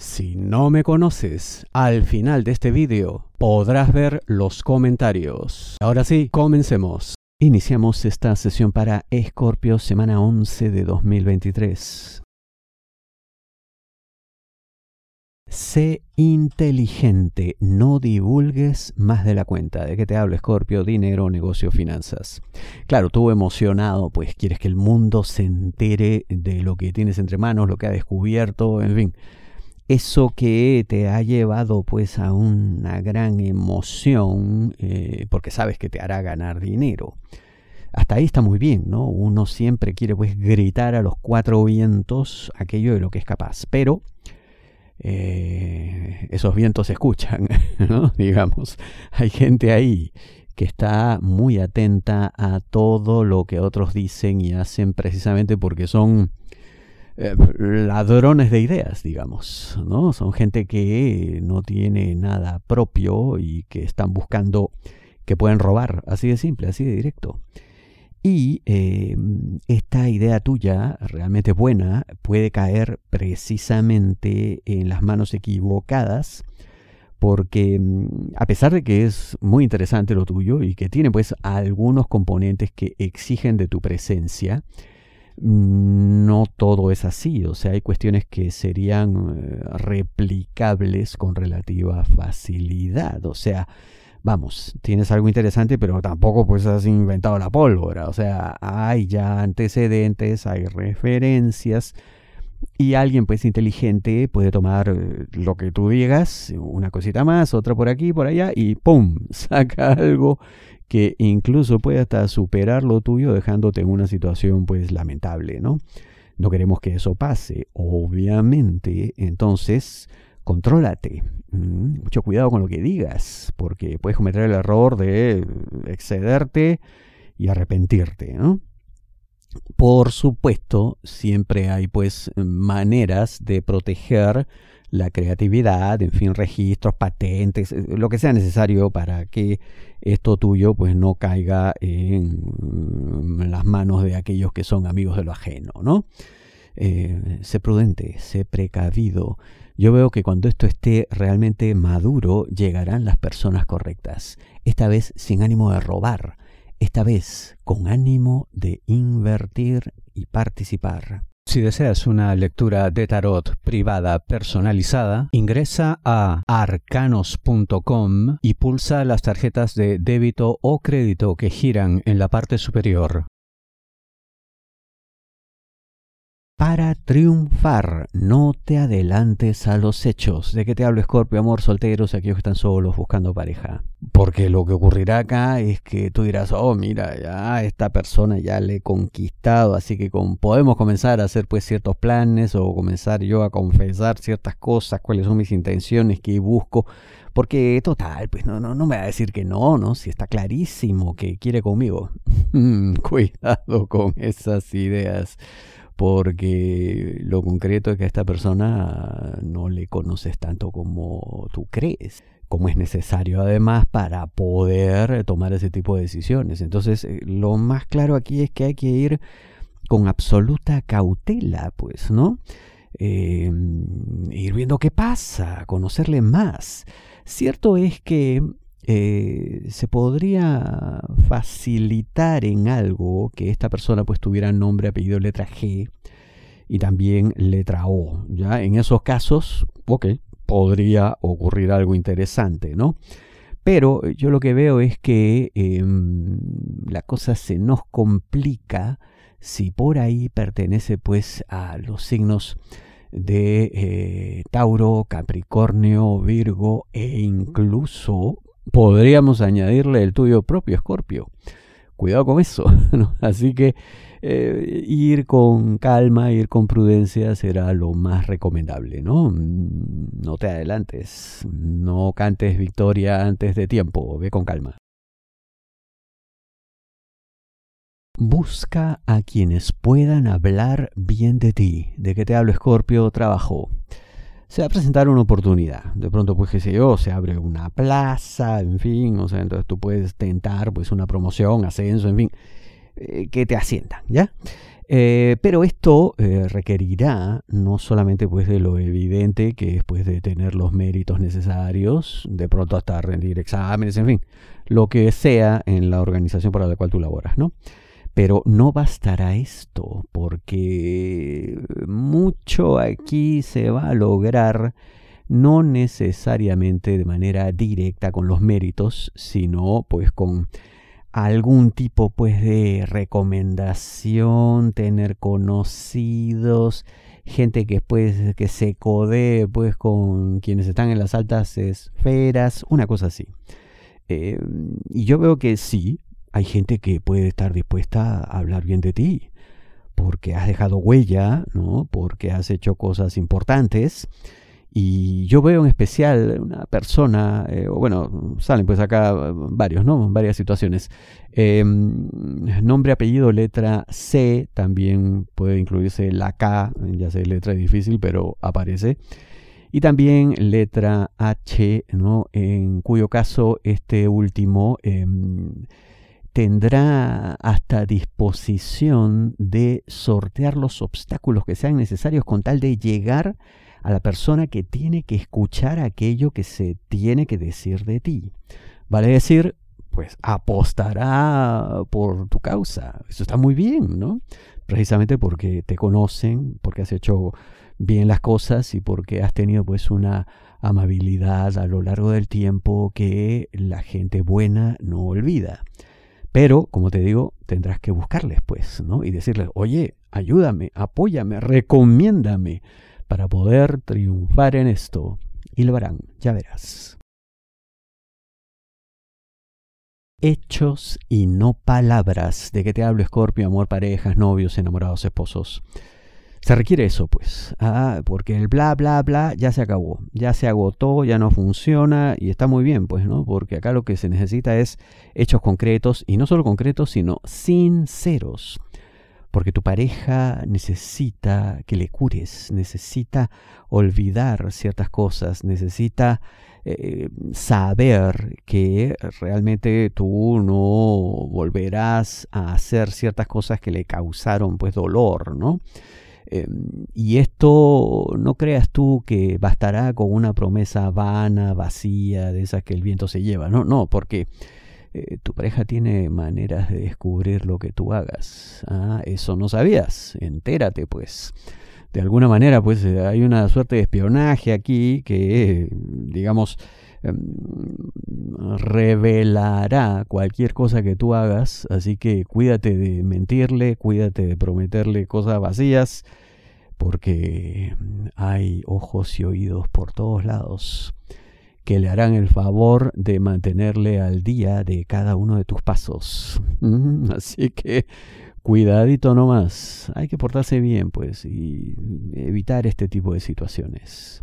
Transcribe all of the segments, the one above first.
Si no me conoces, al final de este vídeo podrás ver los comentarios. Ahora sí, comencemos. Iniciamos esta sesión para Escorpio semana 11 de 2023. Sé inteligente, no divulgues más de la cuenta. ¿De qué te hablo, Escorpio? Dinero, negocio, finanzas. Claro, tú emocionado, pues quieres que el mundo se entere de lo que tienes entre manos, lo que ha descubierto, en fin eso que te ha llevado pues a una gran emoción eh, porque sabes que te hará ganar dinero. Hasta ahí está muy bien, ¿no? Uno siempre quiere pues gritar a los cuatro vientos aquello de lo que es capaz, pero eh, esos vientos se escuchan, ¿no? Digamos, hay gente ahí que está muy atenta a todo lo que otros dicen y hacen precisamente porque son eh, ladrones de ideas, digamos, ¿no? Son gente que no tiene nada propio y que están buscando que pueden robar, así de simple, así de directo. Y em, esta idea tuya, realmente buena, puede caer precisamente en las manos equivocadas, porque em, a pesar de que es muy interesante lo tuyo y que tiene pues algunos componentes que exigen de tu presencia, no todo es así, o sea, hay cuestiones que serían eh, replicables con relativa facilidad, o sea, vamos, tienes algo interesante, pero tampoco pues has inventado la pólvora, o sea, hay ya antecedentes, hay referencias, y alguien pues inteligente puede tomar eh, lo que tú digas, una cosita más, otra por aquí, por allá, y ¡pum! saca algo que incluso puede hasta superar lo tuyo dejándote en una situación pues lamentable, ¿no? No queremos que eso pase, obviamente, entonces contrólate, mm, mucho cuidado con lo que digas, porque puedes cometer el error de excederte y arrepentirte, ¿no? Por supuesto, siempre hay pues maneras de proteger la creatividad, en fin, registros, patentes, eh, lo que sea necesario para que esto tuyo pues no caiga en mm, las manos de aquellos que son amigos de lo ajeno, ¿no? Eh, sé prudente, sé precavido. Yo veo que cuando esto esté realmente maduro, llegarán las personas correctas. Esta vez sin ánimo de robar, esta vez con ánimo de invertir y participar. Si deseas una lectura de tarot privada personalizada, ingresa a arcanos.com y pulsa las tarjetas de débito o crédito que giran en la parte superior. Para triunfar, no te adelantes a los hechos. ¿De qué te hablo, Scorpio? Amor, solteros, aquellos que están solos buscando pareja. Porque lo que ocurrirá acá es que tú dirás, oh, mira, ya esta persona ya le he conquistado, así que podemos comenzar a hacer pues ciertos planes o comenzar yo a confesar ciertas cosas, cuáles son mis intenciones, qué busco. Porque total, pues no, no, no me va a decir que no, ¿no? Si está clarísimo que quiere conmigo. Cuidado con esas ideas porque lo concreto es que a esta persona no le conoces tanto como tú crees, como es necesario además para poder tomar ese tipo de decisiones. Entonces, eh, lo más claro aquí es que hay que ir con absoluta cautela, pues, ¿no? Eh, ir viendo qué pasa, conocerle más. Cierto es que eh, se podría facilitar en algo que esta persona pues tuviera nombre, apellido, letra G y también letra O. ¿ya? En esos casos, ok, podría ocurrir algo interesante, ¿no? Pero yo lo que veo es que em, la cosa se nos complica si por ahí pertenece pues a los signos de eh, Tauro, Capricornio, Virgo e incluso podríamos añadirle el tuyo propio, Escorpio. cuidado con eso. Así que eh, ir con calma, ir con prudencia será lo más recomendable, ¿no? No te adelantes, no cantes victoria antes de tiempo, ve con calma. Busca a quienes puedan hablar bien de ti. ¿De qué te hablo, Scorpio? Trabajo. Se va a presentar una oportunidad. De pronto, pues, qué sé yo, se abre una plaza, en fin, o sea, entonces tú puedes tentar, pues, una promoción, ascenso, en fin, eh, que te asciendan, ¿ya? Eh, pero esto eh, requerirá no solamente pues de lo evidente que después de tener los méritos necesarios, de pronto hasta rendir exámenes, en fin, lo que sea en la organización para la cual tú laboras, ¿no? Pero no bastará esto, porque mucho aquí se va a lograr no necesariamente de manera directa con los méritos, sino pues con algún tipo pues de recomendación, tener conocidos, gente que pues que se codee pues con quienes están en las altas esferas, una cosa así. Eh, y yo veo que sí, hay gente que puede estar dispuesta a hablar bien de ti, porque has dejado huella, ¿no? porque has hecho cosas importantes. Y yo veo en especial una persona, eh, bueno, salen pues acá varios, ¿no? Varias situaciones. Em, nombre, apellido, letra C, también puede incluirse la K, ya sé, letra difícil, pero aparece. Y también letra H, ¿no? En cuyo caso este último em, tendrá hasta disposición de sortear los obstáculos que sean necesarios con tal de llegar a la persona que tiene que escuchar aquello que se tiene que decir de ti. Vale decir, pues apostará por tu causa. Eso está muy bien, ¿no? Precisamente porque te conocen, porque has hecho bien las cosas y porque has tenido pues una amabilidad a lo largo del tiempo que la gente buena no olvida. Pero, como te digo, tendrás que buscarles, pues, ¿no? Y decirles, oye, ayúdame, apóyame, recomiéndame para poder triunfar en esto. Y lo harán, ya verás. Hechos y no palabras. ¿De qué te hablo, Escorpio? Amor, parejas, novios, enamorados, esposos. Se requiere eso, pues, ah, porque el bla, bla, bla ya se acabó, ya se agotó, ya no funciona y está muy bien, pues, ¿no? Porque acá lo que se necesita es hechos concretos y no solo concretos, sino sinceros. Porque tu pareja necesita que le cures, necesita olvidar ciertas cosas, necesita eh, saber que realmente tú no volverás a hacer ciertas cosas que le causaron pues dolor, ¿no? Em, y esto no creas tú que bastará con una promesa vana, vacía, de esas que el viento se lleva. No, no, porque eh, tu pareja tiene maneras de descubrir lo que tú hagas. Ah, eso no sabías. Entérate, pues. De alguna manera, pues hay una suerte de espionaje aquí que, digamos, revelará cualquier cosa que tú hagas, así que cuídate de mentirle, cuídate de prometerle cosas vacías, porque hay ojos y oídos por todos lados que le harán el favor de mantenerle al día de cada uno de tus pasos. Así que cuidadito nomás, hay que portarse bien pues y evitar este tipo de situaciones.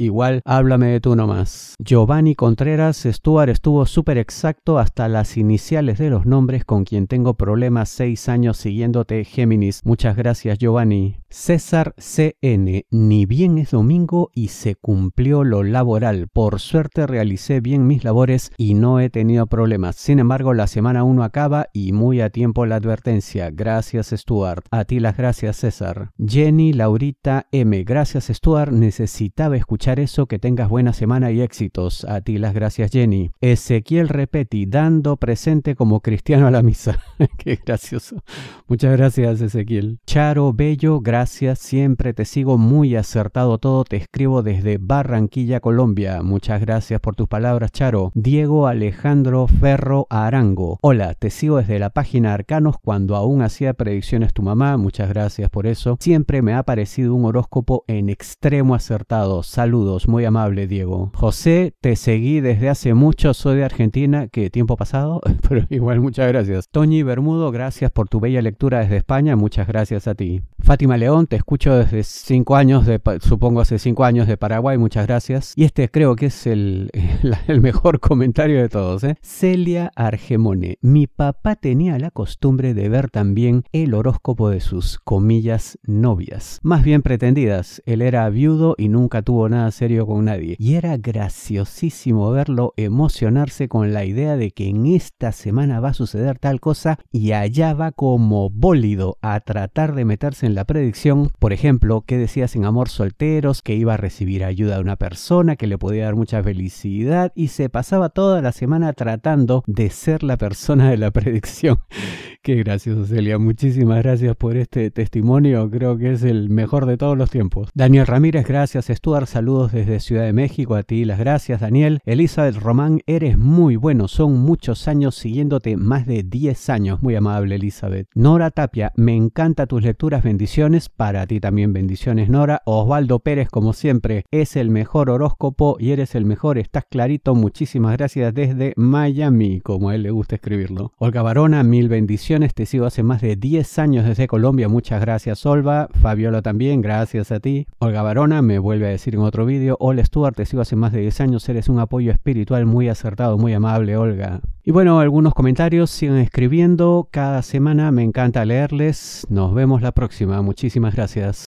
igual háblame de tú nomás. Giovanni Contreras Stuart estuvo súper exacto hasta las iniciales de los nombres con quien tengo problemas seis años siguiéndote Géminis. Muchas gracias Giovanni. César CN, ni bien es domingo y se cumplió lo laboral. Por suerte realicé bien mis labores y no he tenido problemas. Sin embargo, la semana 1 acaba y muy a tiempo la advertencia. Gracias Stuart. A ti las gracias César. Jenny Laurita M, gracias Stuart. Necesitaba escuchar eso. Que tengas buena semana y éxitos. A ti las gracias Jenny. Ezequiel Repeti, dando presente como cristiano a la misa. Qué gracioso. Muchas gracias Ezequiel. Charo Bello, gracias gracias, siempre te sigo muy acertado todo, te escribo desde Barranquilla, Colombia. Muchas gracias por tus palabras, Charo. Diego Alejandro Ferro Arango. Hola, te sigo desde la página Arcanos cuando aún hacía predicciones tu mamá. Muchas gracias por eso. Siempre me ha parecido un horóscopo en extremo acertado. Saludos, muy amable, Diego. José, te seguí desde hace mucho, soy de Argentina. ¿Qué tiempo pasado? Pero igual, muchas gracias. Toñi Bermudo, gracias por tu bella lectura desde España. Muchas gracias a ti. Fátima León, te escucho desde cinco años, de, supongo hace cinco años de Paraguay, muchas gracias. Y este creo que es el, el mejor comentario de todos. ¿eh? Celia Argemone, mi papá tenía la costumbre de ver también el horóscopo de sus comillas novias, más bien pretendidas. Él era viudo y nunca tuvo nada serio con nadie. Y era graciosísimo verlo emocionarse con la idea de que en esta semana va a suceder tal cosa y allá va como bólido a tratar de meterse en la predicción por ejemplo, que decías en Amor Solteros, que iba a recibir ayuda de una persona que le podía dar mucha felicidad y se pasaba toda la semana tratando de ser la persona de la predicción. Qué gracioso, Celia. Muchísimas gracias por este testimonio. Creo que es el mejor de todos los tiempos. Daniel Ramírez, gracias. Stuart, saludos desde Ciudad de México. A ti las gracias, Daniel. Elizabeth Román, eres muy bueno. Son muchos años siguiéndote, más de 10 años. Muy amable, Elizabeth. Nora Tapia, me encanta tus lecturas. Bendiciones. Para ti también bendiciones, Nora. Osvaldo Pérez, como siempre, es el mejor horóscopo y eres el mejor. Estás clarito. Muchísimas gracias desde Miami, como a él le gusta escribirlo. Olga Barona, mil bendiciones te sigo hace más de 10 años desde Colombia. Muchas gracias, Olva. Fabiola también, gracias a ti. Olga Barona me vuelve a decir en otro vídeo. Hola, Stuart, te sigo hace más de 10 años. Eres un apoyo espiritual muy acertado, muy amable, Olga. Y bueno, algunos comentarios sigan escribiendo. Cada semana me encanta leerles. Nos vemos la próxima. Muchísimas gracias.